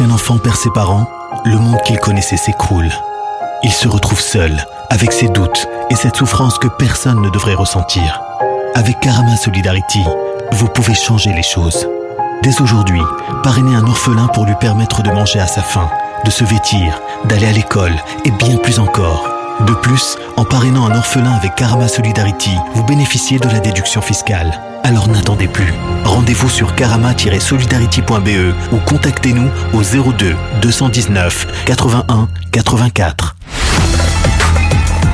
Lorsqu'un enfant perd ses parents, le monde qu'il connaissait s'écroule. Il se retrouve seul, avec ses doutes et cette souffrance que personne ne devrait ressentir. Avec Karama Solidarity, vous pouvez changer les choses. Dès aujourd'hui, parrainez un orphelin pour lui permettre de manger à sa faim, de se vêtir, d'aller à l'école et bien plus encore. De plus, en parrainant un orphelin avec Karama Solidarity, vous bénéficiez de la déduction fiscale. Alors n'attendez plus. Rendez-vous sur karama-solidarity.be ou contactez-nous au 02 219 81 84.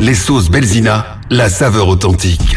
Les sauces Belzina, la saveur authentique.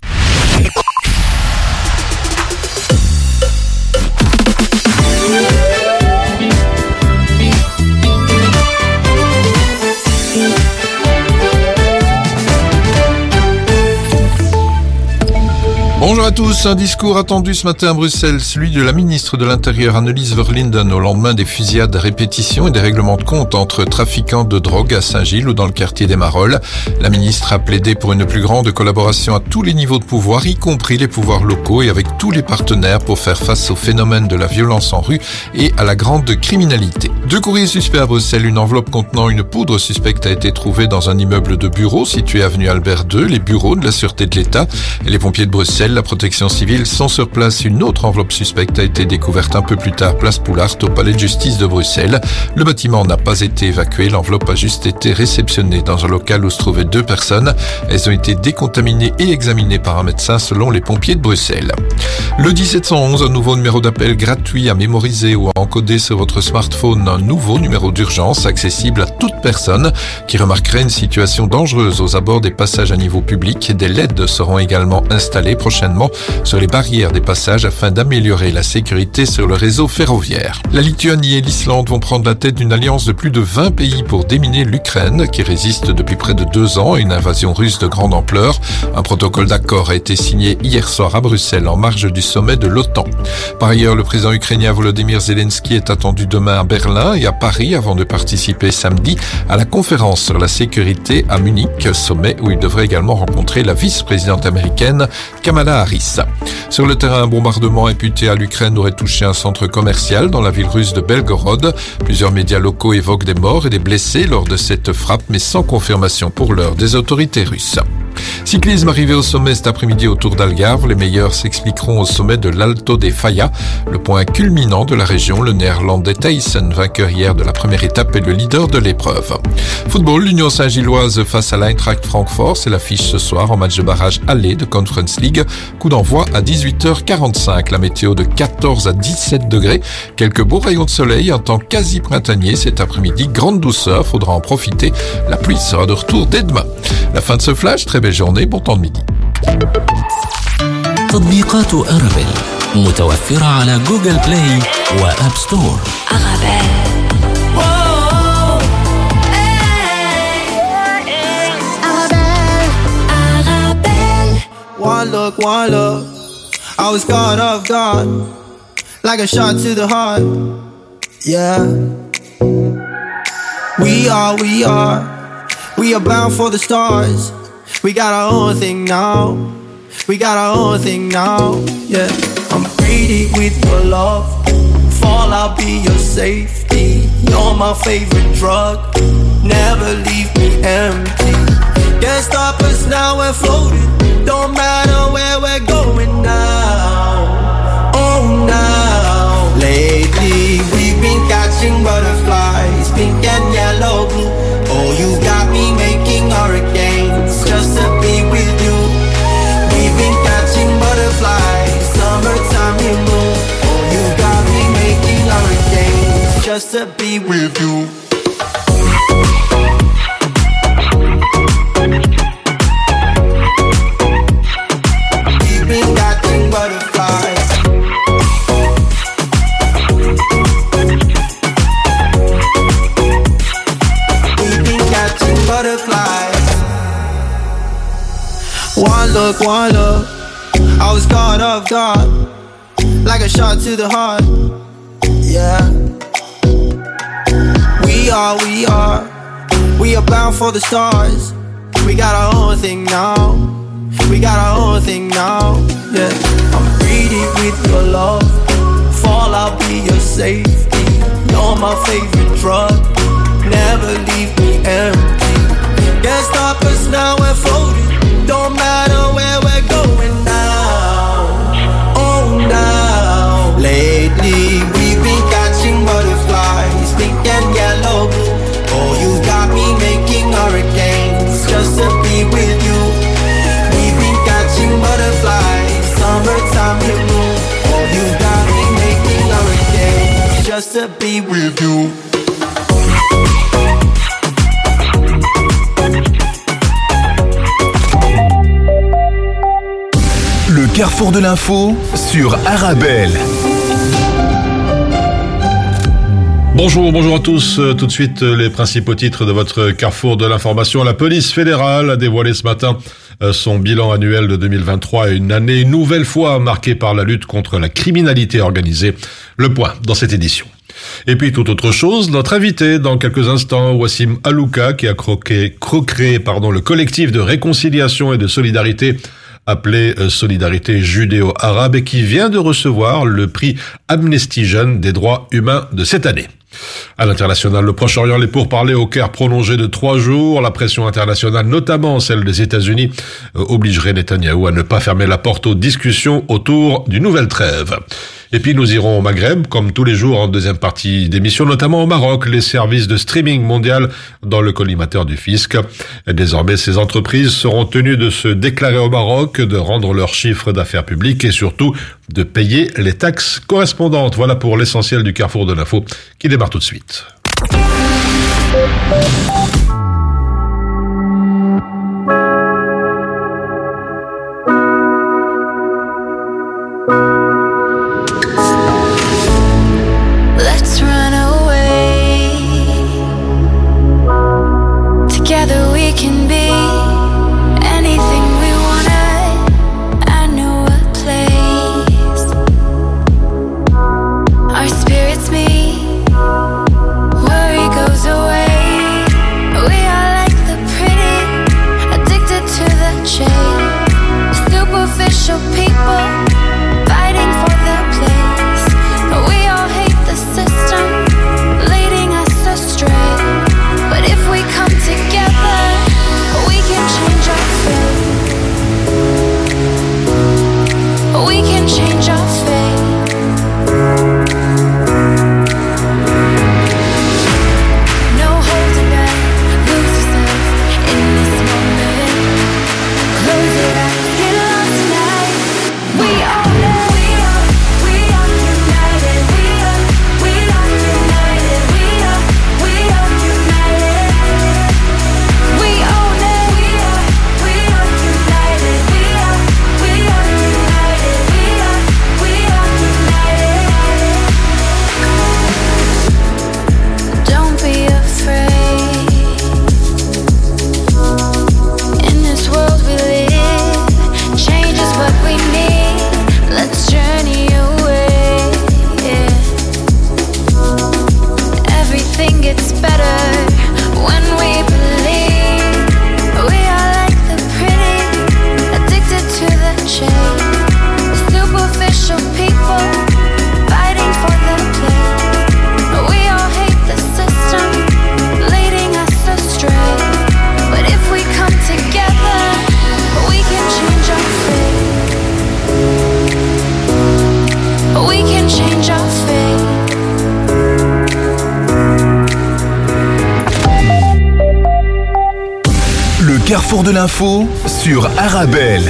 Bonjour à tous. Un discours attendu ce matin à Bruxelles, celui de la ministre de l'Intérieur Annelies Verlinden au lendemain des fusillades à répétition et des règlements de compte entre trafiquants de drogue à Saint-Gilles ou dans le quartier des Marolles. La ministre a plaidé pour une plus grande collaboration à tous les niveaux de pouvoir, y compris les pouvoirs locaux et avec tous les partenaires pour faire face au phénomène de la violence en rue et à la grande criminalité. Deux courriers suspects à Bruxelles. Une enveloppe contenant une poudre suspecte a été trouvée dans un immeuble de bureaux situé avenue Albert II, les bureaux de la Sûreté de l'État et les pompiers de Bruxelles protection civile sont sur place. Une autre enveloppe suspecte a été découverte un peu plus tard, place Poulart, au palais de justice de Bruxelles. Le bâtiment n'a pas été évacué. L'enveloppe a juste été réceptionnée dans un local où se trouvaient deux personnes. Elles ont été décontaminées et examinées par un médecin selon les pompiers de Bruxelles. Le 1711, un nouveau numéro d'appel gratuit à mémoriser ou à encoder sur votre smartphone. Un nouveau numéro d'urgence accessible à toute personne qui remarquerait une situation dangereuse aux abords des passages à niveau public. Des LED seront également installés prochainement sur les barrières des passages afin d'améliorer la sécurité sur le réseau ferroviaire. La Lituanie et l'Islande vont prendre la tête d'une alliance de plus de 20 pays pour déminer l'Ukraine, qui résiste depuis près de deux ans à une invasion russe de grande ampleur. Un protocole d'accord a été signé hier soir à Bruxelles en marge du sommet de l'OTAN. Par ailleurs, le président ukrainien Volodymyr Zelensky est attendu demain à Berlin et à Paris avant de participer samedi à la conférence sur la sécurité à Munich, sommet où il devrait également rencontrer la vice-présidente américaine Kamala Harris. Sur le terrain, un bombardement imputé à l'Ukraine aurait touché un centre commercial dans la ville russe de Belgorod. Plusieurs médias locaux évoquent des morts et des blessés lors de cette frappe, mais sans confirmation pour l'heure des autorités russes. Cyclisme arrivé au sommet cet après-midi autour d'Algarve. Les meilleurs s'expliqueront au sommet de l'Alto des Faya, le point culminant de la région. Le néerlandais Thijssen, vainqueur hier de la première étape, est le leader de l'épreuve. Football, l'Union Saint-Gilloise face à l'Eintracht Francfort. C'est l'affiche ce soir en match de barrage aller de Conference League Coup d'envoi à 18h45. La météo de 14 à 17 degrés. Quelques beaux rayons de soleil, un temps quasi printanier cet après-midi. Grande douceur, faudra en profiter. La pluie sera de retour dès demain. La fin de ce flash, très belle journée, bon temps de midi. تطبيقات أرابيل متوفرة على جوجل بلاي وآب ستور One look, one look. I was caught off guard, like a shot to the heart. Yeah. We are, we are, we are bound for the stars. We got our own thing now. We got our own thing now. Yeah. I'm greedy with your love. Fall, I'll be your safety. You're my favorite drug. Never leave me empty. Can't stop us now, we're floating. Don't matter where we're going now. Oh, now. Lately, we've been catching butterflies, pink and yellow, blue. Oh, you got me making hurricanes just to be with you. We've been catching butterflies, summertime in blue. Oh, you got me making hurricanes just to be with you. Look, one look. I was caught off guard, like a shot to the heart. Yeah. We are, we are, we are bound for the stars. We got our own thing now. We got our own thing now. Yeah. I'm greedy with your love. Fall, I'll be your safety. You're my favorite drug. Never leave me empty. Can't stop us now, we're floating. Don't matter where we're going now. Oh, now. Lately, we've been catching butterflies, pink and yellow. Oh, you got me making hurricanes just to be with you. We've been catching butterflies, summertime you move. Oh, you got me making hurricanes just to be with you. Carrefour de l'info sur Arabelle. Bonjour, bonjour à tous. Euh, Tout de suite, euh, les principaux titres de votre carrefour de l'information. La police fédérale a dévoilé ce matin euh, son bilan annuel de 2023 et une année nouvelle fois marquée par la lutte contre la criminalité organisée. Le point dans cette édition. Et puis tout autre chose, notre invité dans quelques instants, Wassim Alouka, qui a croqué, co-créé pardon, le collectif de réconciliation et de solidarité appelé euh, Solidarité judéo-arabe et qui vient de recevoir le prix Amnesty Jeune des droits humains de cette année. À l'international, le Proche-Orient, les pourparlers au Caire prolongés de trois jours. La pression internationale, notamment celle des États-Unis, euh, obligerait Netanyahou à ne pas fermer la porte aux discussions autour d'une nouvelle trêve. Et puis nous irons au Maghreb, comme tous les jours en deuxième partie d'émission, notamment au Maroc, les services de streaming mondial dans le collimateur du fisc. Désormais, ces entreprises seront tenues de se déclarer au Maroc, de rendre leurs chiffres d'affaires publics et surtout de payer les taxes correspondantes. Voilà pour l'essentiel du carrefour de l'info qui tout de suite. L'info sur Arabelle.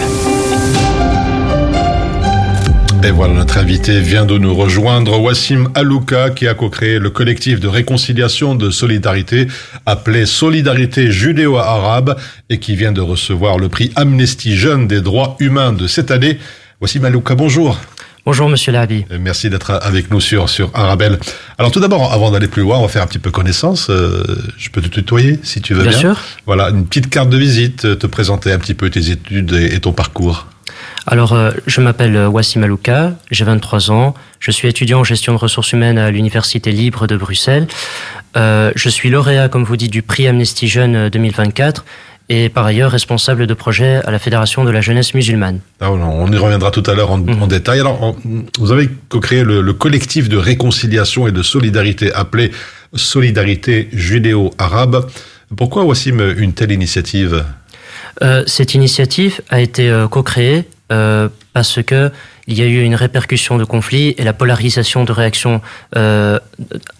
Et voilà, notre invité vient de nous rejoindre, Wassim Alouka, qui a co-créé le collectif de réconciliation de solidarité appelé Solidarité judéo-arabe et qui vient de recevoir le prix Amnesty Jeune des droits humains de cette année. Wassim Alouka, bonjour. Bonjour Monsieur Lahabi. Euh, Merci d'être avec nous sur, sur Arabelle. Alors tout d'abord, avant d'aller plus loin, on va faire un petit peu connaissance. Euh, je peux te tutoyer si tu veux bien. Bien sûr. Voilà, une petite carte de visite, euh, te présenter un petit peu tes études et, et ton parcours. Alors, euh, je m'appelle Wassim Alouka, j'ai 23 ans, je suis étudiant en gestion de ressources humaines à l'Université libre de Bruxelles. Euh, je suis lauréat, comme vous dites, du prix Amnesty Jeune euh, 2024 et par ailleurs responsable de projet à la Fédération de la jeunesse musulmane. Ah, on y reviendra tout à l'heure en, en détail. Alors, on- vous avez co-créé le, le collectif de réconciliation et de solidarité appelé Solidarité judéo-arabe. Pourquoi, Wassim, une telle initiative? Euh, cette initiative a été euh, co-créée euh, parce que il y a eu une répercussion de conflit et la polarisation de réactions euh,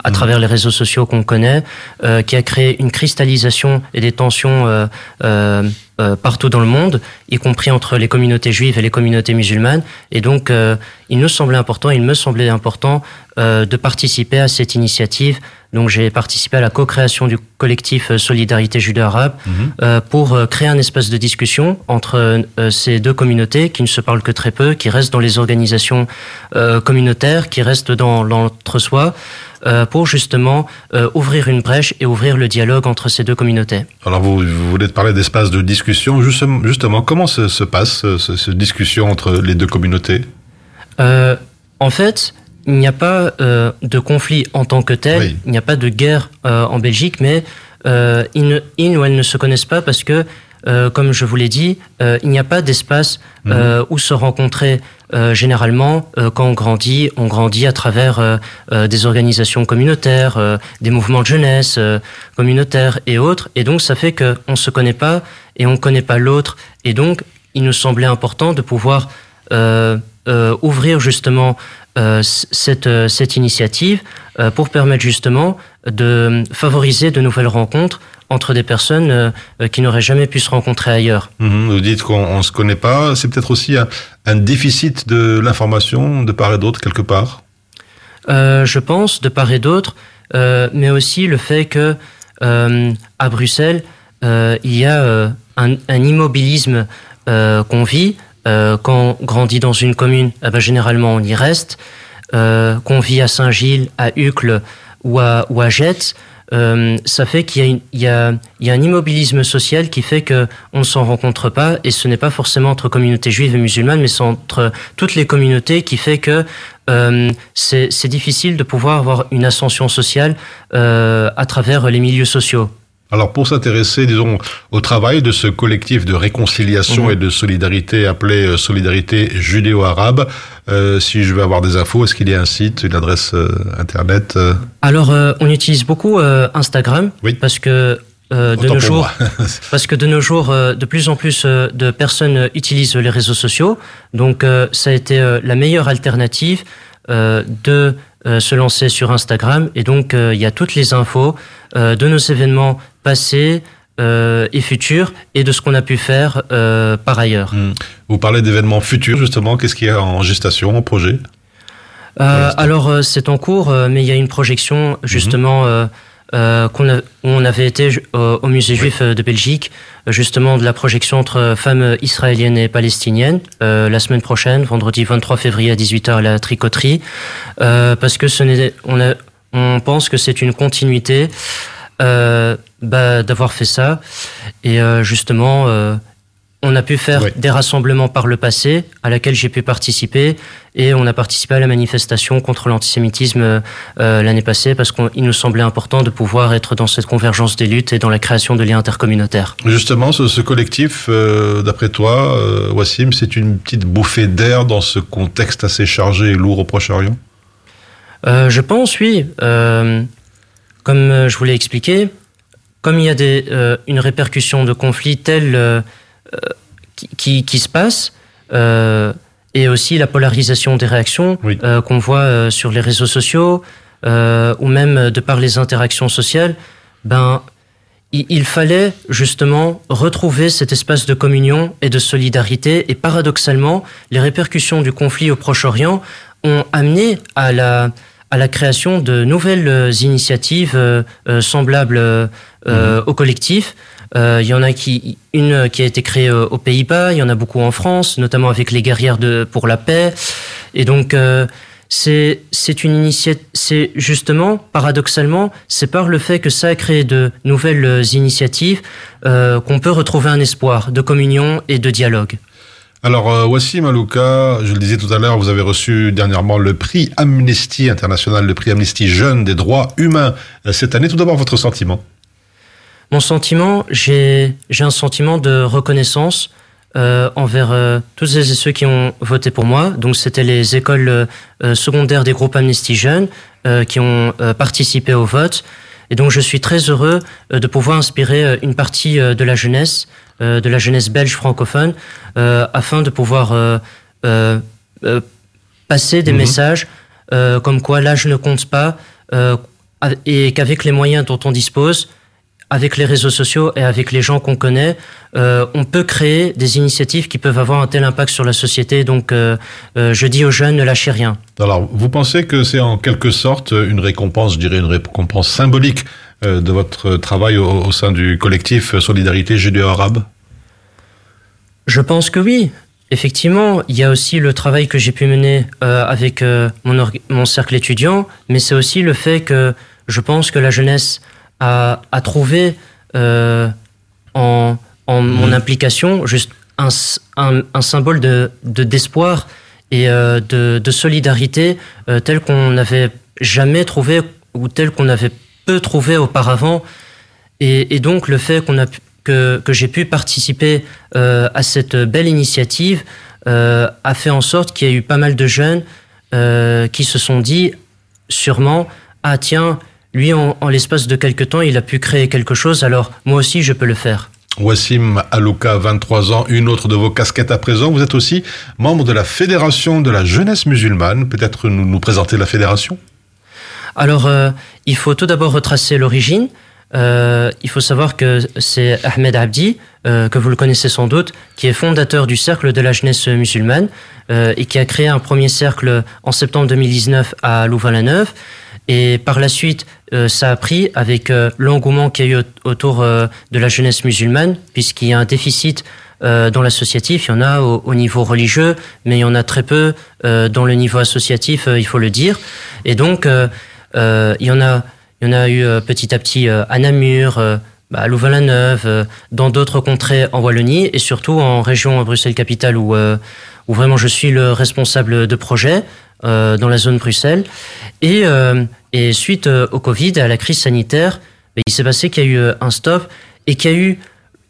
à travers les réseaux sociaux qu'on connaît, euh, qui a créé une cristallisation et des tensions euh, euh, euh, partout dans le monde, y compris entre les communautés juives et les communautés musulmanes. Et donc, euh, il nous semblait important, il me semblait important euh, de participer à cette initiative. Donc, j'ai participé à la co-création du collectif euh, Solidarité Judéo-Arabe euh, pour créer un espace de discussion entre euh, ces deux communautés qui ne se parlent que très peu, qui restent dans les organisations euh, communautaires, qui restent dans l'entre-soi, pour justement ouvrir une brèche et ouvrir le dialogue entre ces deux communautés. Alors, vous, vous voulez parler d'espace de discussion. Justement, justement comment se, se passe ce- cette discussion entre les deux communautés? En fait, il n'y a pas euh, de conflit en tant que tel, il n'y a pas de guerre euh, en Belgique, mais euh, ils, ne- ils ou elles ne se connaissent pas parce que, comme je vous l'ai dit, il n'y a pas d'espace euh, où se rencontrer. Généralement, quand on grandit, on grandit à travers des organisations communautaires, des mouvements de jeunesse communautaires et autres, et donc ça fait qu'on ne se connaît pas et on ne connaît pas l'autre, et donc il nous semblait important de pouvoir ouvrir justement cette, euh, cette initiative euh, pour permettre justement de favoriser de nouvelles rencontres entre des personnes euh, euh, qui n'auraient jamais pu se rencontrer ailleurs. Mhm, Vous dites qu'on ne se connaît pas. C'est peut-être aussi un, un déficit de l'information de part et d'autre quelque part. Euh, je pense, de part et d'autre, euh, mais aussi le fait que euh, à Bruxelles, euh, il y a euh, un, un immobilisme euh, qu'on vit. Euh, quand on grandit dans une commune, eh ben, généralement on y reste. Euh, qu'on vit à Saint-Gilles, à Uccle ou à, ou Jette, euh, ça fait qu'il y, a un immobilisme social qui fait que on ne s'en rencontre pas et ce n'est pas forcément entre communautés juives et musulmanes, mais c'est entre toutes les communautés qui fait que euh, c'est difficile de pouvoir avoir une ascension sociale à travers les milieux sociaux. Alors pour s'intéresser, disons, au travail de ce collectif de réconciliation Mhm. et de solidarité appelé euh, Solidarité judéo-arabe, euh, si je veux avoir des infos, est-ce qu'il y a un site, une adresse euh, internet euh? Alors, on utilise beaucoup Instagram parce que euh, de nos jours, parce que de nos jours, euh, de plus en plus euh, de personnes utilisent les réseaux sociaux. Donc, ça a été la meilleure alternative de se lancer sur Instagram. Et donc, il y a toutes les infos de nos événements passés euh, et futurs et de ce qu'on a pu faire euh, par ailleurs. Vous parlez d'événements futurs, justement. Qu'est-ce qu'il y a en gestation, en projet? Euh, alors c'est en cours, mais il y a une projection justement euh, euh, qu'on a, on avait été au, musée juif de Belgique, justement de la projection entre femmes israéliennes et palestiniennes la semaine prochaine, vendredi 23 février à 18h à la tricoterie, parce que ce n'est, on, a, on pense que c'est une continuité bah, d'avoir fait ça et euh, justement. euh, on a pu faire des rassemblements par le passé à laquelle j'ai pu participer et on a participé à la manifestation contre l'antisémitisme euh, l'année passée parce qu'il nous semblait important de pouvoir être dans cette convergence des luttes et dans la création de liens intercommunautaires. Justement, ce, ce collectif, euh, d'après toi, euh, Wassim, c'est une petite bouffée d'air dans ce contexte assez chargé et lourd au Proche-Orient? Je pense, oui. Comme je vous l'ai expliqué, comme il y a des, euh, une répercussion de conflits telle euh, euh, qui, qui, qui se passe, euh, et aussi la polarisation des réactions qu'on voit sur les réseaux sociaux, ou même de par les interactions sociales, ben, il, il fallait justement retrouver cet espace de communion et de solidarité. Et paradoxalement, les répercussions du conflit au Proche-Orient ont amené à la, à la création de nouvelles euh, initiatives euh, euh, semblables euh, euh, au collectif. Euh, Il y en a qui, une qui a été créée aux Pays-Bas, il y en a beaucoup en France, notamment avec les guerrières de, pour la paix. Et donc, euh, c'est c'est une initiative, c'est justement, paradoxalement, c'est par le fait que ça a créé de nouvelles initiatives euh, qu'on peut retrouver un espoir de communion et de dialogue. Alors, euh, Wassim Alouka, je le disais tout à l'heure, vous avez reçu dernièrement le prix Amnesty International, le prix Amnesty Jeune des droits humains euh, cette année. Tout d'abord, votre sentiment Mon sentiment, j'ai un sentiment de reconnaissance euh, envers euh, et ceux qui ont voté pour moi. Donc c'était les écoles secondaires des groupes Amnesty Jeunes qui ont participé au vote. Et donc je suis très heureux de pouvoir inspirer une partie de la jeunesse, de la jeunesse belge francophone, euh, afin de pouvoir euh, euh, euh, passer des Mhm. messages euh, comme quoi l'âge ne compte pas euh, et qu'avec les moyens dont on dispose, avec les réseaux sociaux et avec les gens qu'on connaît, euh, on peut créer des initiatives qui peuvent avoir un tel impact sur la société. Donc, euh, euh, je dis aux jeunes, ne lâchez rien. Alors, vous pensez que c'est en quelque sorte une récompense, je dirais une récompense symbolique euh, de votre travail au, au sein du collectif Solidarité Judéo-Arabe Je pense que oui. Effectivement, il y a aussi le travail que j'ai pu mener euh, avec euh, mon, mon cercle étudiant, mais c'est aussi le fait que je pense que la jeunesse a, a trouvé euh, en, en mon implication juste un, un- un symbole de de- d'espoir et euh, de, de solidarité euh, tel qu'on n'avait jamais trouvé ou tel qu'on avait peu trouvé auparavant. Et, donc le fait qu'on a que, j'ai pu participer euh, à cette belle initiative euh, a fait en sorte qu'il y a eu pas mal de jeunes euh, qui se sont dit sûrement ah tiens lui en, l'espace de quelques temps il a pu créer quelque chose alors moi aussi je peux le faire. Wassim Alouka, 23 ans, une autre de vos casquettes à présent. Vous êtes aussi membre de la Fédération de la jeunesse musulmane. Peut-être nous présenter la fédération? Alors, euh, il faut tout d'abord retracer l'origine. Euh, il faut savoir que c'est Ahmed Abdi, euh, que vous le connaissez sans doute, qui est fondateur du Cercle de la jeunesse musulmane euh, et qui a créé un premier cercle en septembre 2019 à Louvain-la-Neuve. Et par la suite, euh, ça a pris avec euh, l'engouement qu'il y a eu au- autour de la jeunesse musulmane, puisqu'il y a un déficit dans l'associatif. Il y en a au, au niveau religieux, mais il y en a très peu euh, dans le niveau associatif, il faut le dire. Et donc, euh, il y en a, il y en a eu euh, petit à petit euh, à Namur, euh, bah, à Louvain-la-Neuve, euh, dans d'autres contrées en Wallonie et surtout en région Bruxelles-Capitale où, euh, où vraiment je suis le responsable de projet euh, dans la zone Bruxelles. Et, euh, et suite euh, au Covid et à la crise sanitaire, bah, il s'est passé qu'il y a eu euh, un stop et qu'il y a eu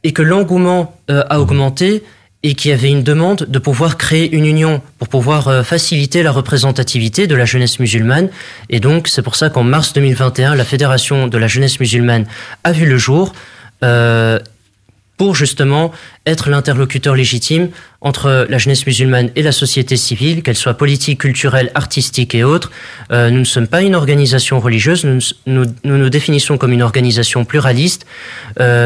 et que l'engouement euh, a augmenté et qu'il y avait une demande de pouvoir créer une union pour pouvoir euh, faciliter la représentativité de la jeunesse musulmane. Et donc, c'est pour ça qu'en mars 2021, la Fédération de la jeunesse musulmane a vu le jour euh, pour justement être l'interlocuteur légitime entre la jeunesse musulmane et la société civile, qu'elle soit politique, culturelle, artistique et autres. Euh, nous ne sommes pas une organisation religieuse, nous nous, définissons comme une organisation pluraliste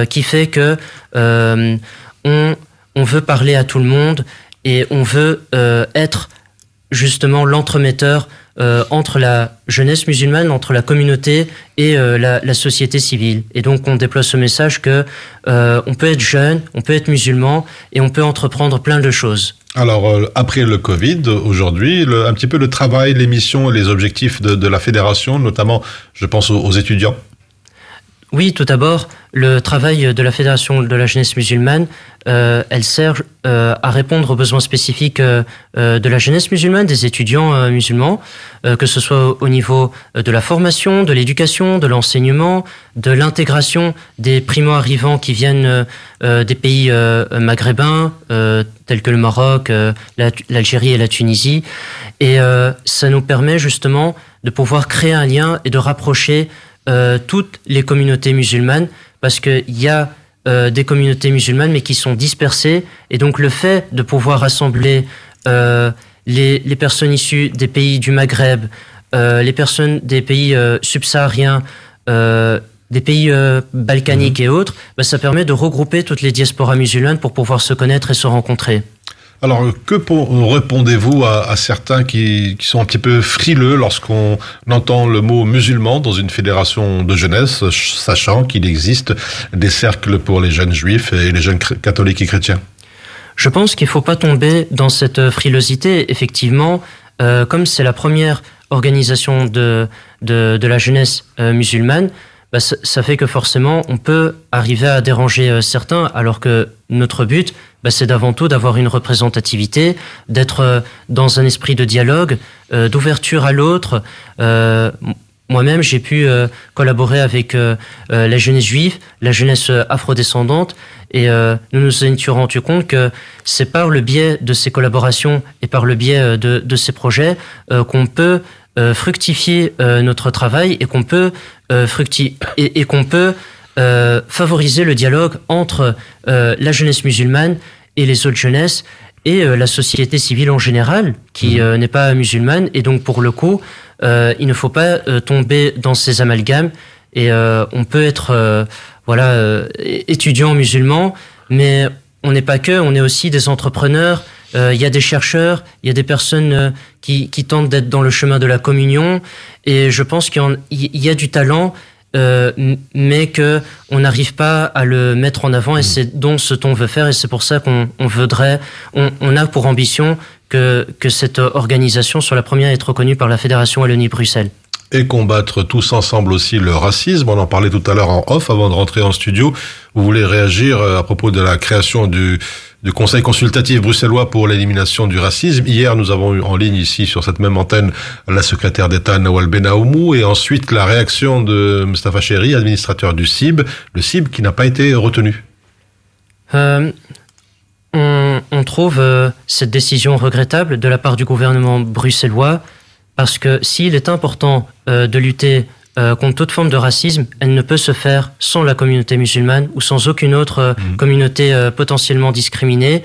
qui fait que on, on veut parler à tout le monde et on veut euh, être justement l'entremetteur euh, entre la jeunesse musulmane, entre la communauté et euh, la, société civile. Et donc on déploie ce message que on peut être jeune, on peut être musulman et on peut entreprendre plein de choses. Alors, après le Covid, aujourd'hui, un petit peu le travail, les missions, les objectifs de, la fédération, notamment, je pense aux étudiants. Oui, tout d'abord, le travail de la Fédération de la jeunesse musulmane, euh, elle sert euh, à répondre aux besoins spécifiques euh, de la jeunesse musulmane, des étudiants musulmans, que ce soit au- au niveau de la formation, de l'éducation, de l'enseignement, de l'intégration des primo-arrivants qui viennent des pays maghrébins, tels que le Maroc, la- l'Algérie et la Tunisie. Et ça nous permet justement de pouvoir créer un lien et de rapprocher euh, toutes les communautés musulmanes parce qu'il y a euh, des communautés musulmanes mais qui sont dispersées et donc le fait de pouvoir rassembler euh, les, les personnes issues des pays du Maghreb, euh, les personnes des pays euh, subsahariens, euh, des pays euh, balkaniques et autres, bah, ça permet de regrouper toutes les diasporas musulmanes pour pouvoir se connaître et se rencontrer. Alors, que répondez-vous à, certains qui, sont un petit peu frileux lorsqu'on entend le mot musulman dans une fédération de jeunesse, ch- sachant qu'il existe des cercles pour les jeunes juifs et les jeunes catholiques et chrétiens? Je pense qu'il ne faut pas tomber dans cette euh, frilosité. Effectivement, euh, comme c'est la première organisation de, de, la jeunesse euh, musulmane, bah, ça, fait que forcément, on peut arriver à déranger certains, alors que notre but, bah, c'est d'avant tout d'avoir une représentativité, d'être euh, dans un esprit de dialogue, euh, d'ouverture à l'autre. Euh, moi-même, j'ai pu collaborer avec la jeunesse juive, la jeunesse afrodescendante, et nous nous étions rendus compte que c'est par le biais de ces collaborations et par le biais de, ces projets qu'on peut fructifier notre travail et qu'on peut fructi et, et qu'on peut euh, favoriser le dialogue entre euh, la jeunesse musulmane et les autres jeunesses et euh, la société civile en général qui euh, n'est pas musulmane. Et donc pour le coup euh, il ne faut pas euh, tomber dans ces amalgames. Et euh, on peut être euh, voilà euh, étudiant musulman mais on n'est pas que on est aussi des entrepreneurs. Euh, il y a des chercheurs il y a des personnes euh, qui, qui tentent d'être dans le chemin de la communion. Et je pense qu'il y a du talent euh, mais que on n'arrive pas à le mettre en avant et c'est donc ce qu'on veut faire et c'est pour ça qu'on on voudrait on, on a pour ambition que, que cette organisation soit la première à être reconnue par la Fédération Wallonie-Bruxelles. et combattre tous ensemble aussi le racisme. On en parlait tout à l'heure en off avant de rentrer en studio. Vous voulez réagir euh, à propos de la création du, du Conseil consultatif bruxellois pour l'élimination du racisme. Hier, nous avons eu en ligne ici sur cette même antenne la secrétaire d'État Nawal Benaoumou et ensuite la réaction de Mustafa Chéri, administrateur du CIB, le CIB qui n'a pas été retenu. Euh, on, trouve euh, cette décision regrettable de la part du gouvernement bruxellois parce que s'il est important euh, de lutter euh, contre toute forme de racisme, elle ne peut se faire sans la communauté musulmane ou sans aucune autre euh, communauté euh, potentiellement discriminée.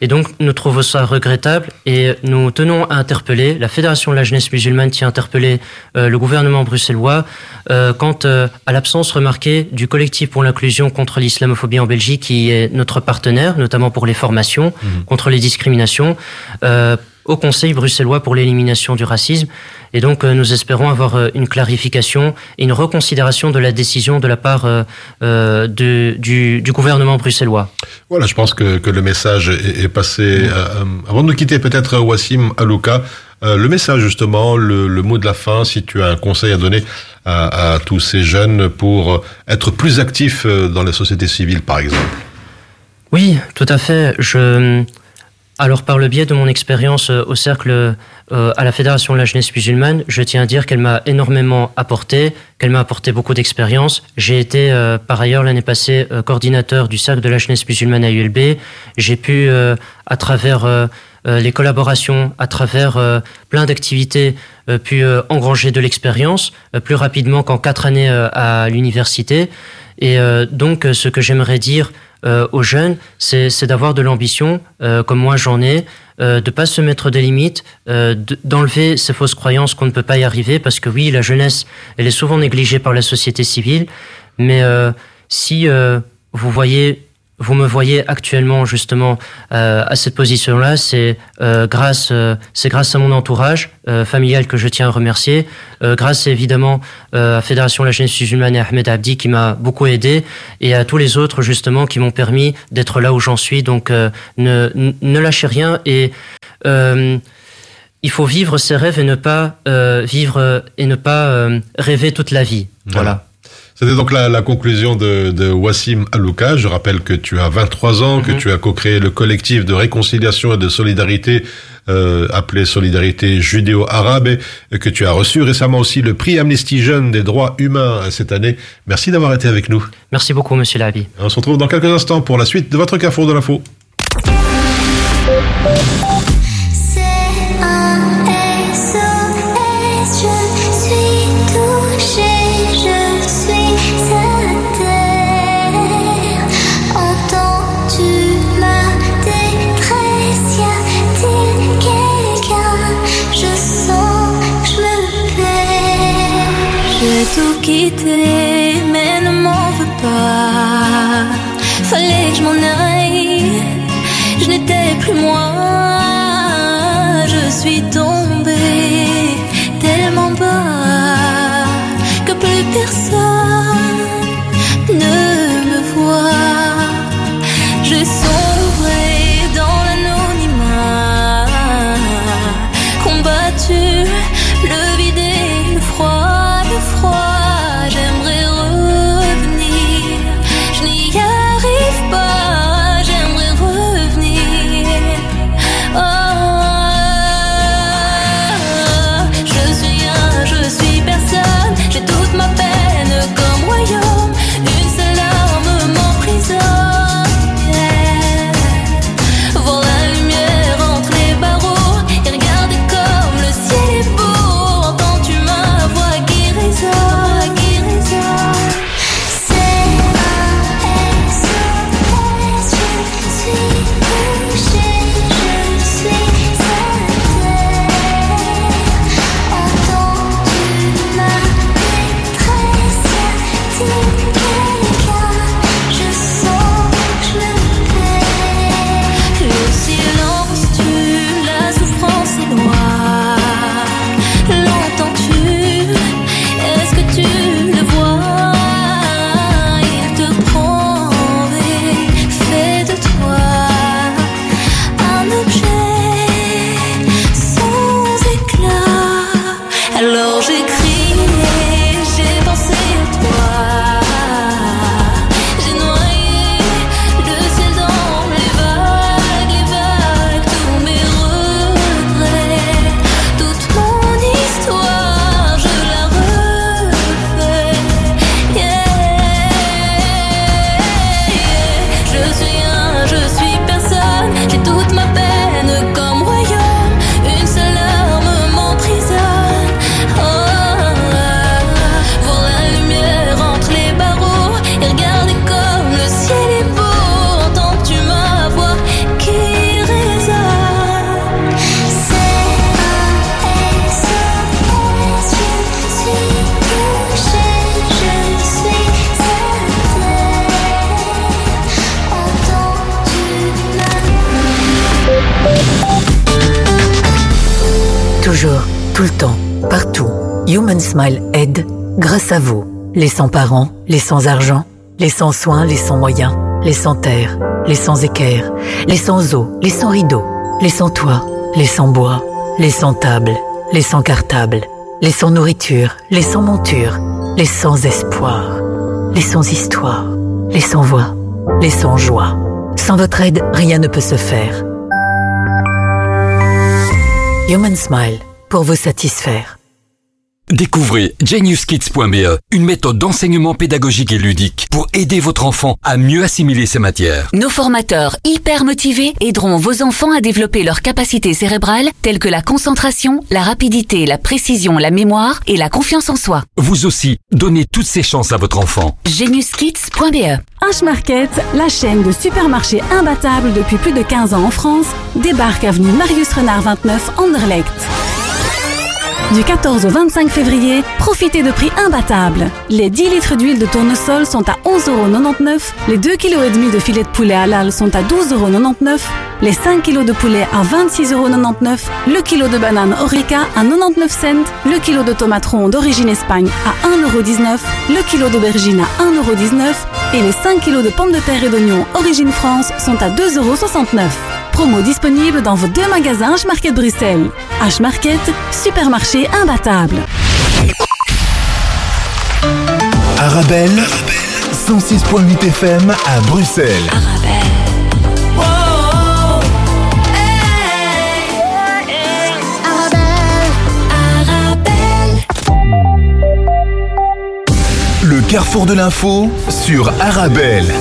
Et donc, nous trouvons ça regrettable et nous tenons à interpeller, la Fédération de la jeunesse musulmane tient à interpeller euh, le gouvernement bruxellois euh, quant euh, à l'absence remarquée du collectif pour l'inclusion contre l'islamophobie en Belgique, qui est notre partenaire, notamment pour les formations contre les discriminations, euh, au Conseil bruxellois pour l'élimination du racisme. Et donc, euh, nous espérons avoir euh, une clarification et une reconsidération de la décision de la part euh, de- du, du gouvernement bruxellois. Voilà, je pense que, que le message est, est passé. Euh, avant de nous quitter, peut-être Wassim Alouka, euh, le message justement, le, le mot de la fin, si tu as un conseil à donner à, à tous ces jeunes pour être plus actifs dans la société civile, par exemple. Oui, tout à fait. Je, alors, par le biais de mon expérience euh, au cercle euh, à la Fédération de la jeunesse musulmane, je tiens à dire qu'elle m'a énormément apporté, qu'elle m'a apporté beaucoup d'expérience. J'ai été, euh, par ailleurs, l'année passée, euh, coordinateur du cercle de la jeunesse musulmane à ULB. J'ai pu, euh, à travers euh, les collaborations, à travers plein d'activités, pu engranger de l'expérience plus rapidement qu'en quatre années à l'université. Et donc, ce que j'aimerais dire euh, aux jeunes, c'est d'avoir de l'ambition, euh, comme moi j'en ai, euh, de pas se mettre des limites, euh, de- d'enlever ces fausses croyances qu'on ne peut pas y arriver, parce que oui, la jeunesse, elle est souvent négligée par la société civile, mais euh, si euh, vous voyez, vous me voyez actuellement justement euh, à cette position-là, c'est euh, grâce, euh, c'est grâce à mon entourage euh, familial que je tiens à remercier, euh, grâce évidemment euh, à Fédération de la jeunesse musulmane et Ahmed Abdi qui m'a beaucoup aidé, et à tous les autres justement qui m'ont permis d'être là où j'en suis. Donc ne, ne- lâchez rien et il faut vivre ses rêves et ne pas vivre et ne pas rêver toute la vie. Voilà. C'était donc la, la conclusion de, de Wassim Alouka. Je rappelle que tu as 23 ans, que tu as co-créé le collectif de réconciliation et de solidarité euh, appelé Solidarité judéo-arabe et que tu as reçu récemment aussi le prix Amnesty Jeune des droits humains cette année. Merci d'avoir été avec nous. Merci beaucoup, Monsieur Labi. On se retrouve dans quelques instants pour la suite de votre Carrefour de l'info. Sens vous. Les sans parents, les sans argent, les sans soins, les sans moyens, les sans terre, les sans équerre, les sans eau, les sans rideaux, les sans toit, les sans bois, les sans table, les sans cartable, les sans nourriture, les sans monture, les sans espoir, les sans histoire, les sans voix, les sans joie. Sans votre aide, rien ne peut se faire. Human Smile, pour vous satisfaire. Découvrez geniuskids.be, une méthode d'enseignement pédagogique et ludique pour aider votre enfant à mieux assimiler ses matières. Nos formateurs hyper motivés aideront vos enfants à développer leurs capacités cérébrales telles que la concentration, la rapidité, la précision, la mémoire et la confiance en soi. Vous aussi, donnez toutes ces chances à votre enfant. geniuskids.be H-Market, la chaîne de supermarchés imbattable depuis plus de 15 ans en France, débarque avenue Marius Renard 29 Anderlecht. Du 14 au 25 février, profitez de prix imbattables. Les 10 litres d'huile de tournesol sont à 11,99€, les 2,5 kg de filet de poulet halal sont à 12,99€, les 5 kg de poulet à 26,99€, le kilo de banane Orica à 99 cents, le kilo de tomates rondes d'origine Espagne à 1,19€, le kilo d'aubergine à 1,19€ et les 5 kg de pommes de terre et d'oignons origine France sont à 2,69€. Promo disponible dans vos deux magasins H-Market Bruxelles. H-Market, supermarché imbattable. Arabelle, 106.8 FM à Bruxelles. Le carrefour de l'info sur Arabelle.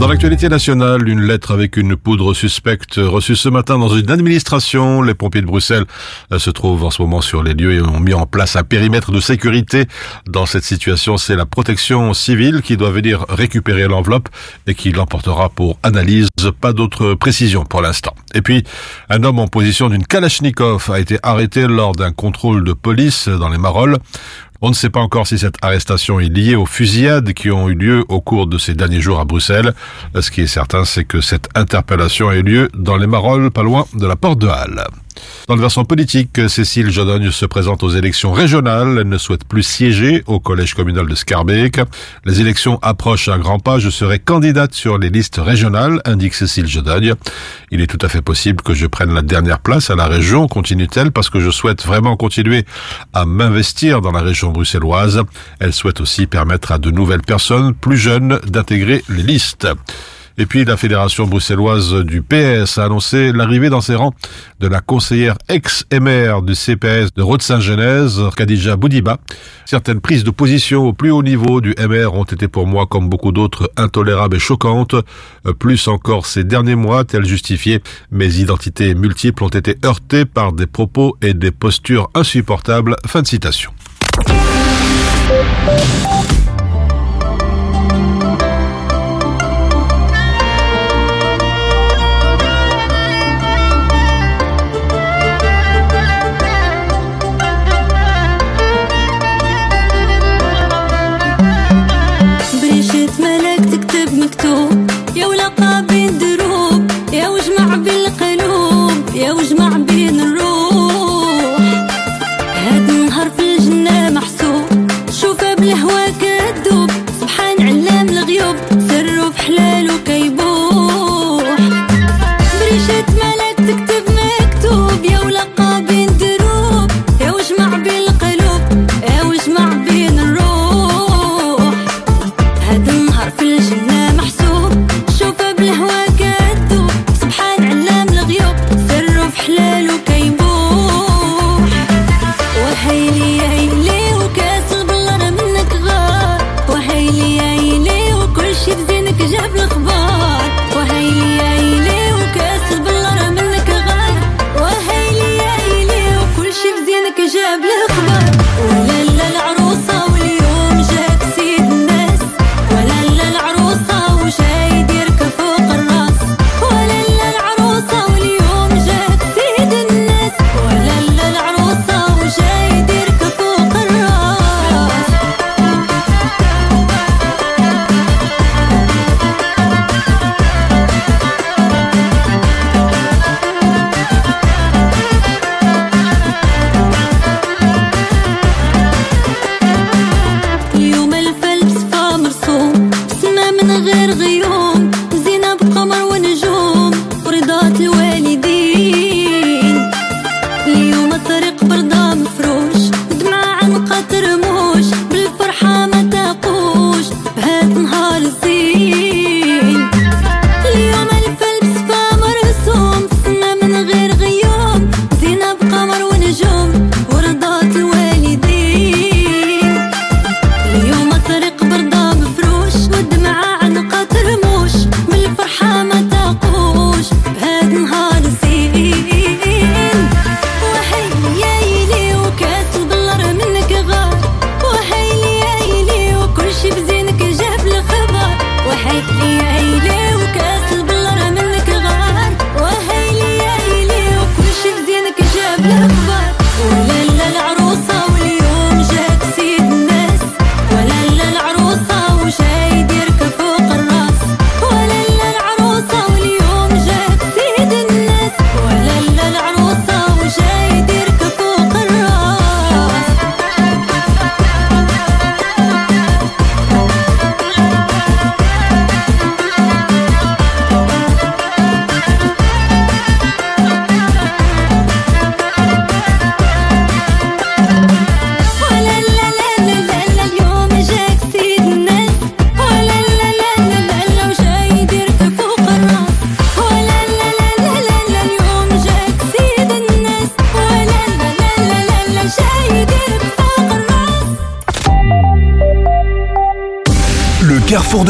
Dans l'actualité nationale, une lettre avec une poudre suspecte reçue ce matin dans une administration. Les pompiers de Bruxelles euh, se trouvent en ce moment sur les lieux et ont mis en place un périmètre de sécurité. Dans cette situation, c'est la protection civile qui doit venir récupérer l'enveloppe et qui l'emportera pour analyse. Pas d'autres précisions pour l'instant. Et puis, un homme en position d'une Kalachnikov a été arrêté lors d'un contrôle de police dans les Marolles. On ne sait pas encore si cette arrestation est liée aux fusillades qui ont eu lieu au cours de ces derniers jours à Bruxelles. Ce qui est certain, c'est que cette interpellation a eu lieu dans les Marolles, pas loin de la porte de Halle. Dans le versant politique, Cécile Jodogne se présente aux élections régionales. Elle ne souhaite plus siéger au collège communal de Scarbeck. Les élections approchent à grands pas. Je serai candidate sur les listes régionales, indique Cécile Jodogne. Il est tout à fait possible que je prenne la dernière place à la région, continue-t-elle, parce que je souhaite vraiment continuer à m'investir dans la région bruxelloise. Elle souhaite aussi permettre à de nouvelles personnes plus jeunes d'intégrer les listes. Et puis la fédération bruxelloise du PS a annoncé l'arrivée dans ses rangs de la conseillère ex-MR du CPS de Rode-Saint-Genèse, Khadija Boudiba. Certaines prises de position au plus haut niveau du MR ont été pour moi, comme beaucoup d'autres, intolérables et choquantes. Euh, Plus encore ces derniers mois, telles justifiées, mes identités multiples ont été heurtées par des propos et des postures insupportables. Fin de citation.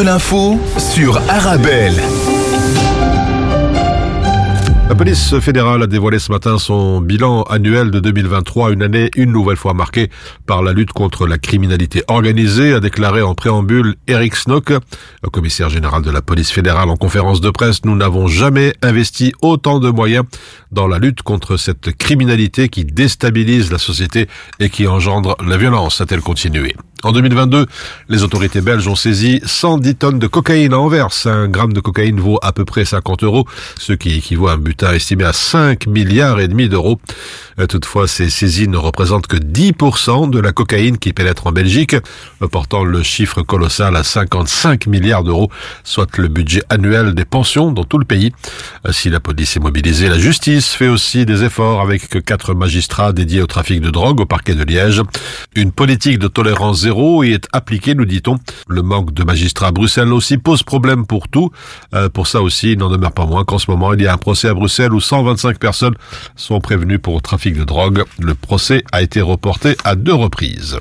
De l'info sur Arabelle. La police fédérale a dévoilé ce matin son bilan annuel de 2023, une année une nouvelle fois marquée par la lutte contre la criminalité organisée, a déclaré en préambule Eric Snook, le commissaire général de la police fédérale en conférence de presse. Nous n'avons jamais investi autant de moyens dans la lutte contre cette criminalité qui déstabilise la société et qui engendre la violence, a-t-elle continué. En 2022, les autorités belges ont saisi 110 tonnes de cocaïne à Anvers. Un gramme de cocaïne vaut à peu près 50 euros, ce qui équivaut à un butin estimé à 5 milliards et demi d'euros. Euh, Toutefois, ces saisies ne représentent que 10% de la cocaïne qui pénètre en Belgique, portant le chiffre colossal à 55 milliards d'euros, soit le budget annuel des pensions dans tout le pays. Euh, Si la police est mobilisée, la justice fait aussi des efforts avec quatre magistrats dédiés au trafic de drogue au parquet de Liège. Une politique de tolérance zéro est appliquée, nous dit-on. Le manque de magistrats à Bruxelles aussi pose problème pour tout. Euh, pour ça aussi, il n'en demeure pas moins qu'en ce moment, il y a un procès à Bruxelles où 125 personnes sont prévenues pour trafic de drogue. Le procès a été reporté à deux reprises.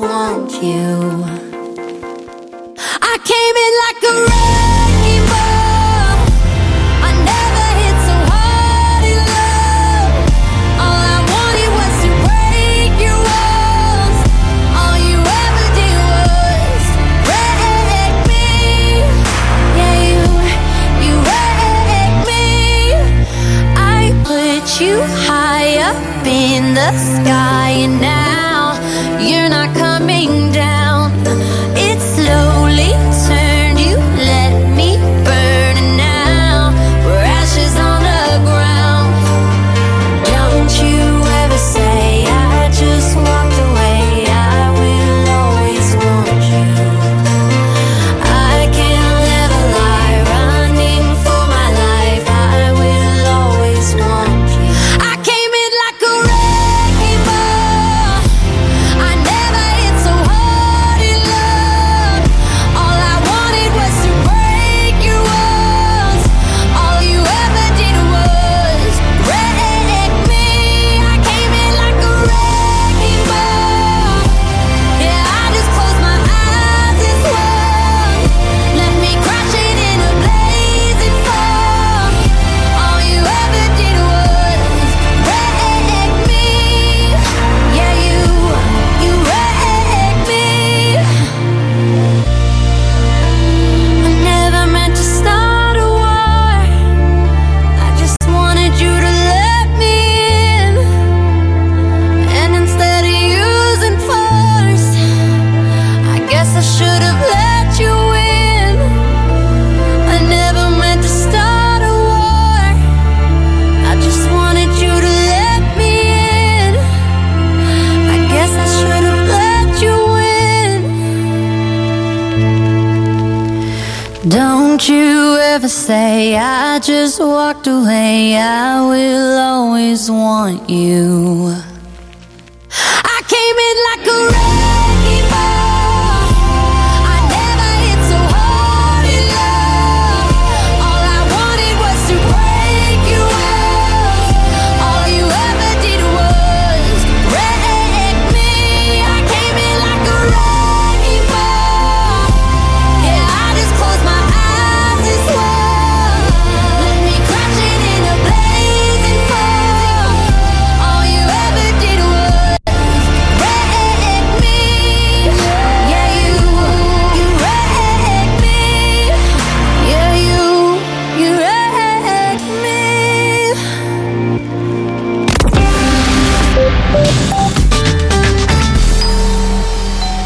want you. I came in like a wrecking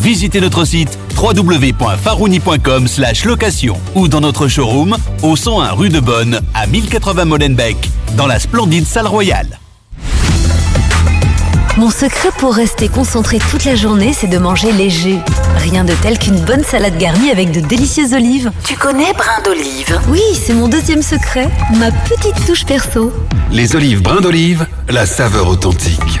Visitez notre site www.farouni.com location ou dans notre showroom au 101 rue de Bonne à 1080 Molenbeek dans la splendide salle royale. Mon secret pour rester concentré toute la journée, c'est de manger léger. Rien de tel qu'une bonne salade garnie avec de délicieuses olives. Tu connais brin d'olive? Oui, c'est mon deuxième secret, ma petite touche perso. Les olives brins d'olive, la saveur authentique.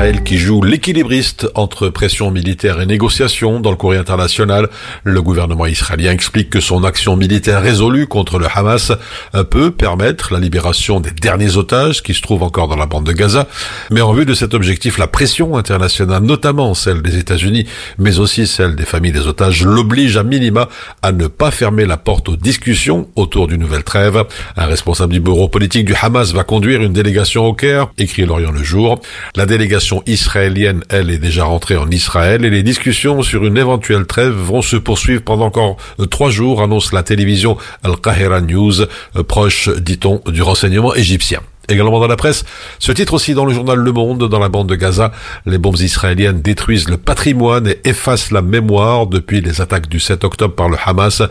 Israël qui joue l'équilibriste entre et dans le courrier international. Le gouvernement israélien explique que son action militaire résolue contre le Hamas euh, peut permettre la libération des derniers otages qui se trouvent encore dans la bande de Gaza. Mais en vue de cet objectif, la pression internationale, notamment celle des États-Unis, mais aussi celle des familles des otages, l'oblige à minima à ne pas fermer la porte aux discussions autour d'une nouvelle trêve. Un responsable du bureau politique du Hamas va conduire une délégation au Caire, écrit l'Orient le jour. La délégation israélienne, elle, est déjà rentrée en Israël et les discussions sur une éventuelle trêve vont se poursuivre pendant encore euh, trois jours, annonce la télévision Al-Qahira News, euh, proche, dit-on, du renseignement égyptien. Également dans la presse, ce titre aussi dans le journal Le Monde, dans la bande de Gaza, les bombes israéliennes détruisent le patrimoine et effacent la mémoire depuis les attaques du 7 octobre par le Hamas.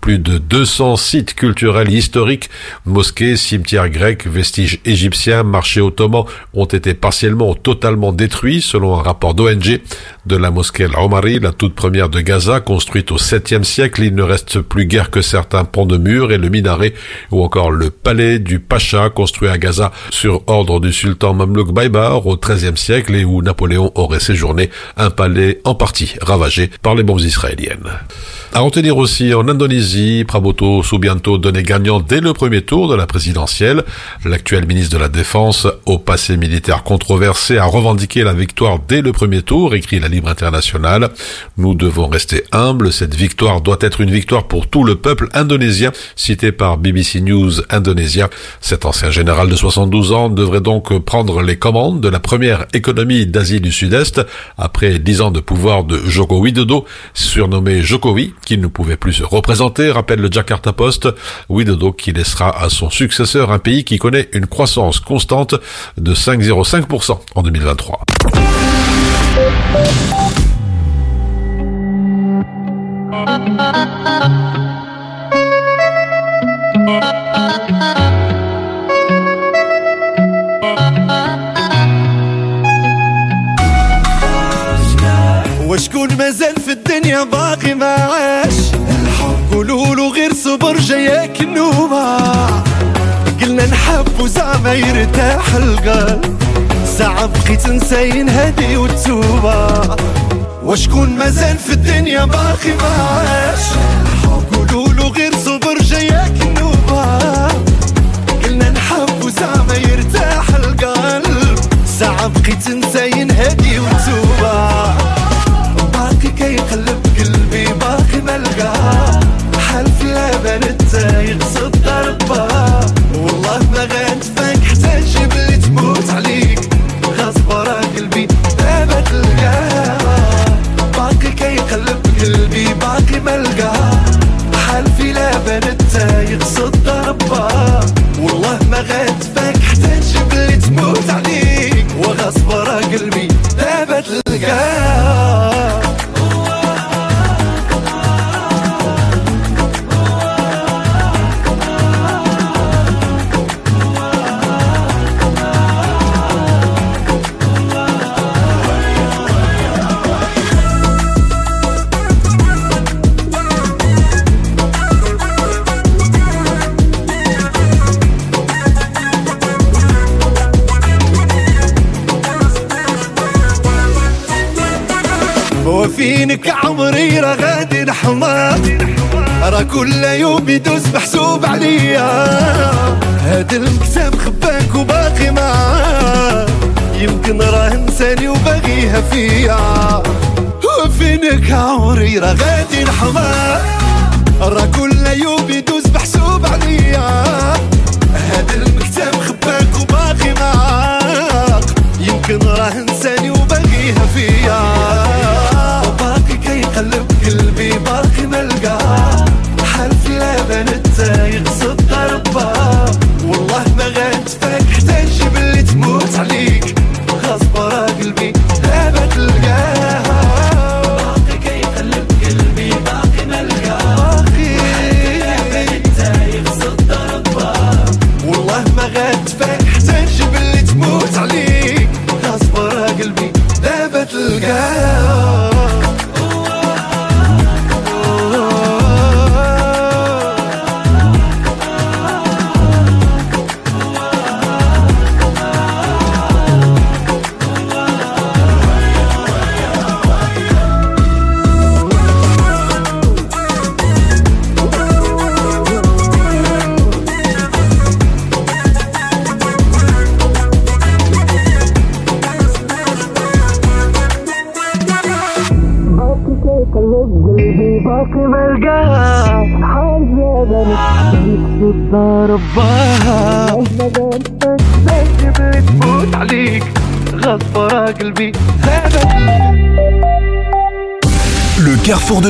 Plus de 200 sites culturels historiques, mosquées, cimetières grecs, vestiges égyptiens, marchés ottomans ont été partiellement ou totalement détruits selon un rapport d'ONG de la mosquée Al-Omari, la toute première de Gaza, construite au 7e siècle. Il ne reste plus guère que certains ponts de murs et le minaret ou encore le palais du Pacha construit à Gaza sur ordre du sultan Mamluk Baïbar au XIIIe siècle et où Napoléon aurait séjourné un palais en partie ravagé par les bombes israéliennes. À retenir aussi en Indonésie, Prabowo Subianto donné gagnant dès le premier tour de la présidentielle. L'actuel ministre de la Défense, au passé militaire controversé, a revendiqué la victoire dès le premier tour, écrit la Libre Internationale. Nous devons rester humbles, cette victoire doit être une victoire pour tout le peuple indonésien, cité par BBC News Indonésia. Cet ancien général de 72 ans devrait donc prendre les commandes de la première économie d'Asie du Sud-Est après dix ans de pouvoir de Joko Widodo, surnommé Jokowi, qui ne pouvait plus se représenter, rappelle le Jakarta Post. Widodo qui laissera à son successeur un pays qui connaît une croissance constante de 5,05% en 2023. مازال في الدنيا باقي ما عاش قولوا له غير صبر جاياك النوبة قلنا نحب وزعما يرتاح القلب. ساعة بقيت نساين هادي وتوبة وشكون مازال في الدنيا باقي ما عاش قولوا له غير صبر جاياك النوبة قلنا نحب وزعما يرتاح القلب. ساعة بقيت نساين هادي وتوبة باقي كيقلب قلبي باقي ملقى حلف لا بنت يقصد ضربة والله ما غنتفاك حتى نجيب اللي تموت عليك. غصب ورا قلبي دابا تلقاه باقي كيقلب قلبي باقي ملقى حلفي لا يقصد ضربة والله ما غنتفاك حتى نجيب اللي تموت عليك. وغصب ورا قلبي دابا تلقاه كل يوم يدوز محسوب عليا. هاد المكتب خباك وباقي معاك يمكن راه نساني وباغيها فيا. وفينك عمري راه غادي نحماق راه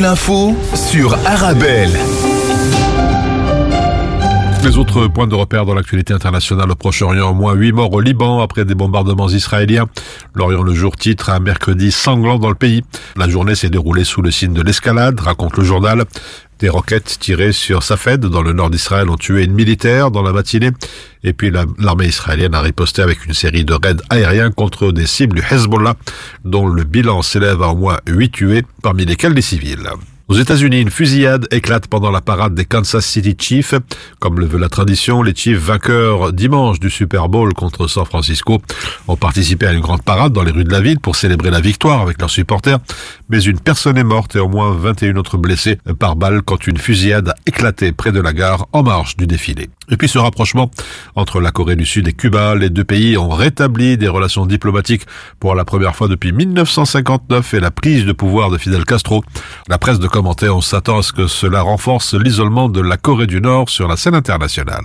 l'info sur Arabelle. Les autres points de repère dans l'actualité internationale au Proche-Orient, au moins 8 morts au Liban après des bombardements israéliens. L'Orient le jour titre un mercredi sanglant dans le pays. La journée s'est déroulée sous le signe de l'escalade, raconte le journal. Des roquettes tirées sur Safed, dans le nord d'Israël, ont tué une militaire dans la matinée. Et puis la- l'armée israélienne a riposté avec une série de raids aériens contre des cibles du Hezbollah, dont le bilan s'élève à au moins 8 tués, parmi lesquels des civils. Aux États-Unis, une fusillade éclate pendant la parade des Kansas City Chiefs. Comme le veut la tradition, les Chiefs vainqueurs dimanche du Super Bowl contre San Francisco ont participé à une grande parade dans les rues de la ville pour célébrer la victoire avec leurs supporters. Mais une personne est morte et au moins 21 autres blessés par balle quand une fusillade a éclaté près de la gare en marge du défilé. Et puis ce rapprochement entre la Corée du Sud et Cuba, les deux pays ont rétabli des relations diplomatiques pour la première fois depuis 1959 et la prise de pouvoir de Fidel Castro. La presse de commentaires, on s'attend à ce que cela renforce l'isolement de la Corée du Nord sur la scène internationale.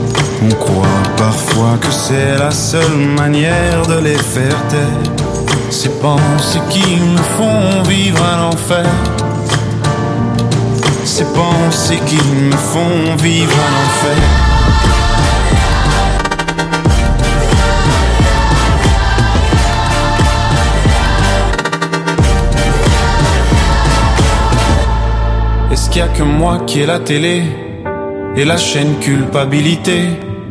On croit parfois que c'est la seule manière de les faire taire. Ces pensées qui me font vivre un enfer. Ces pensées qui me font vivre un enfer. Est-ce qu'il y a que moi qui ai la télé et la chaîne culpabilité?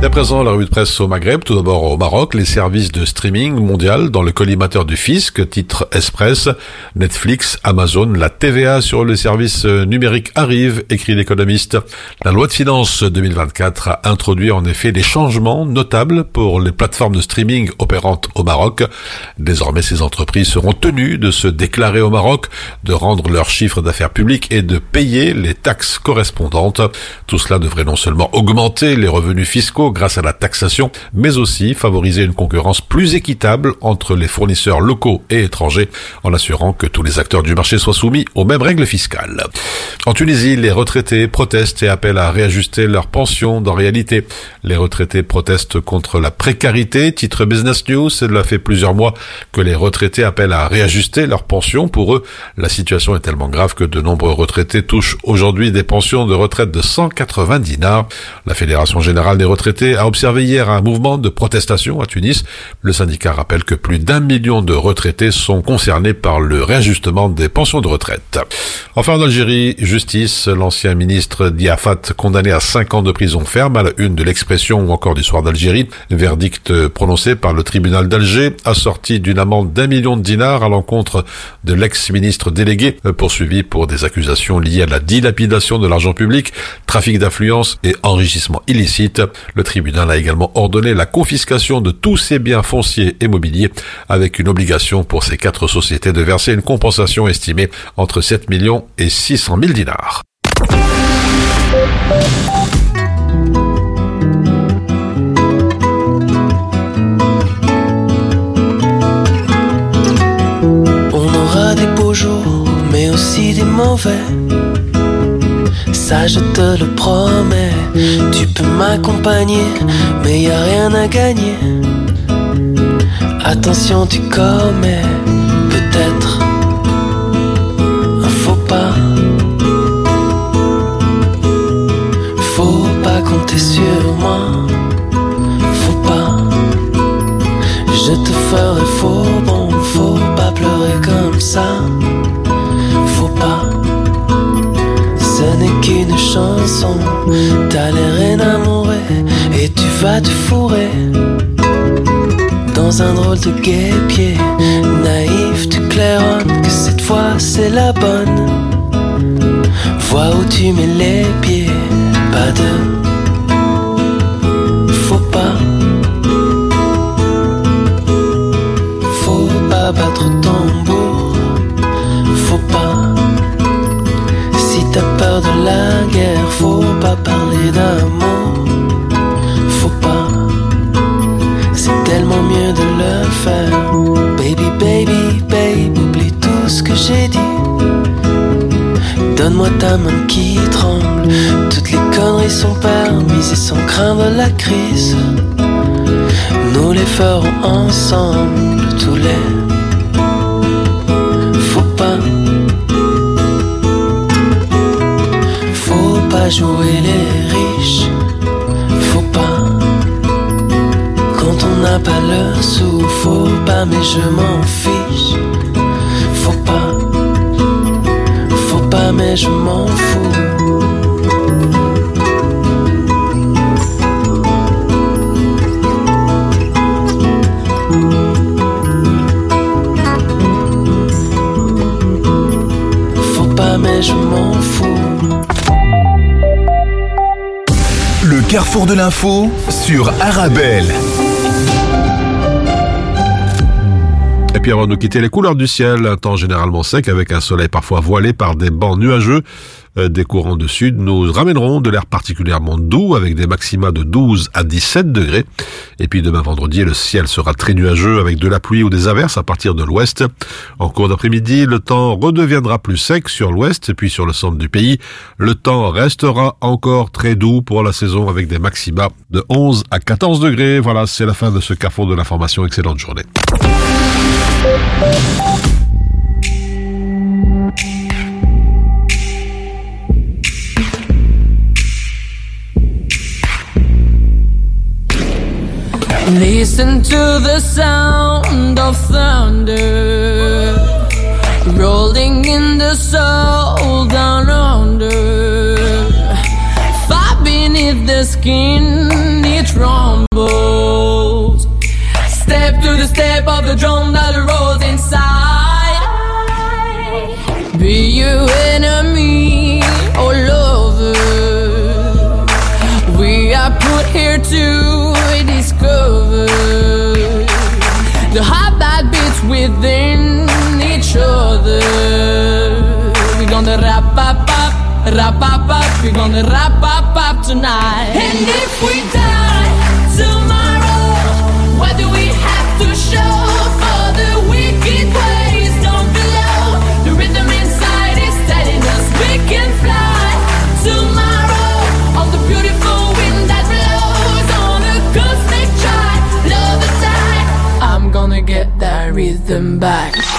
À présent, la revue de presse au Maghreb. Tout d'abord au Maroc, les services de streaming mondial dans le collimateur du fisc, titre Express, Netflix, Amazon, la TVA sur les services euh, numériques arrive, écrit l'économiste. La loi de finances 2024 a introduit en effet des changements notables pour les plateformes de streaming opérantes au Maroc. Désormais, ces entreprises seront tenues de se déclarer au Maroc, de rendre leurs chiffres d'affaires publics et de payer les taxes correspondantes. Tout cela devrait non seulement augmenter les revenus fiscaux grâce à la taxation, mais aussi favoriser une concurrence plus équitable entre les fournisseurs locaux et étrangers, en assurant que tous les acteurs du marché soient soumis aux mêmes règles fiscales. En Tunisie, les retraités protestent et appellent à réajuster leurs pensions. Dans réalité, les retraités protestent contre la précarité. Titre Business News, cela fait plusieurs mois que les retraités appellent à réajuster leurs pensions. Pour eux, la situation est tellement grave que de nombreux retraités touchent aujourd'hui des pensions de retraite de 180 dinars. La Fédération Générale des Retraités a observé hier un mouvement de protestation à Tunis. Le syndicat rappelle que plus d'un million de retraités sont concernés par le réajustement des pensions de retraite. Enfin, en Algérie, justice, l'ancien ministre Diafat condamné à 5 ans de prison ferme à la une de l'expression ou encore du soir d'Algérie. Verdict prononcé par le tribunal d'Alger, assorti d'une amende d'un million de dinars à l'encontre de l'ex-ministre délégué, poursuivi pour des accusations liées à la dilapidation de l'argent public, trafic d'influence et enrichissement illicite. Le tribunal a également ordonné la confiscation de tous ses biens fonciers et mobiliers avec une obligation pour ces quatre sociétés de verser une compensation estimée entre 7 millions et 600 000 dinars. On aura des beaux jours, mais aussi des mauvais. Ça, je te le promets. M'accompagner, mais y a rien à gagner. Attention, tu commets peut-être un faux pas. Faut pas compter sur moi. Faut pas. Je te ferai faux bon. Faut pas pleurer comme ça. T'as l'air énamouré et tu vas te fourrer. Dans un drôle de guépier, naïf, tu claironnes que cette fois c'est la bonne. Vois où tu mets les pieds, pas de. D'amour. Faut pas. C'est tellement mieux de le faire. Baby, baby, babe, oublie tout ce que j'ai dit. Donne-moi ta main qui tremble. Toutes les conneries sont permises et sans craindre la crise. Nous les ferons ensemble, tous les. Faut pas. Faut pas jouer les n'a pas le sou, faut pas, mais je m'en fiche. Faut pas. Faut pas, mais je m'en fous. Faut pas, mais je m'en fous. Le carrefour de l'info sur Arabelle. Avant de nous quitter, les couleurs du ciel, un temps généralement sec avec un soleil parfois voilé par des bancs nuageux. euh, des courants de sud nous ramèneront de l'air particulièrement doux avec des maxima de 12 à 17 degrés. Et puis demain vendredi, le ciel sera très nuageux avec de la pluie ou des averses à partir de l'ouest. En cours d'après-midi, le temps redeviendra plus sec sur l'ouest puis sur le centre du pays. Le temps restera encore très doux pour la saison avec des maxima de 11 à 14 degrés. Voilà, c'est la fin de ce carrefour de l'information. Excellente journée. Listen to the sound of thunder rolling in the soul down under. Far beneath the skin, it rumbles. Step to the step of the drum that rolls inside. Be you enemy or lover. We are put here to discover the heart that beats within each other. We're gonna wrap up, up, wrap up, up. We're gonna wrap up, up tonight. And if we die them back.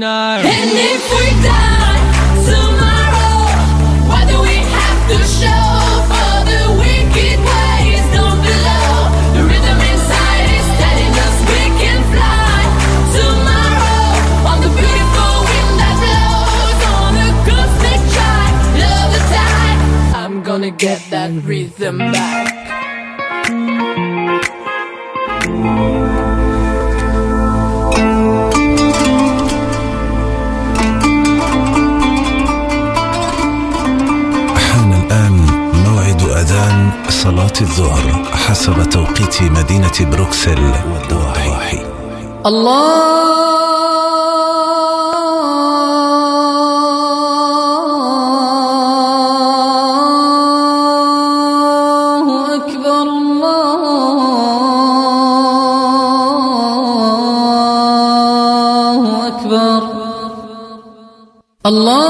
Tonight. And if we صلاة الظهر حسب توقيت مدينة بروكسل والضواحي الله أكبر الله أكبر الله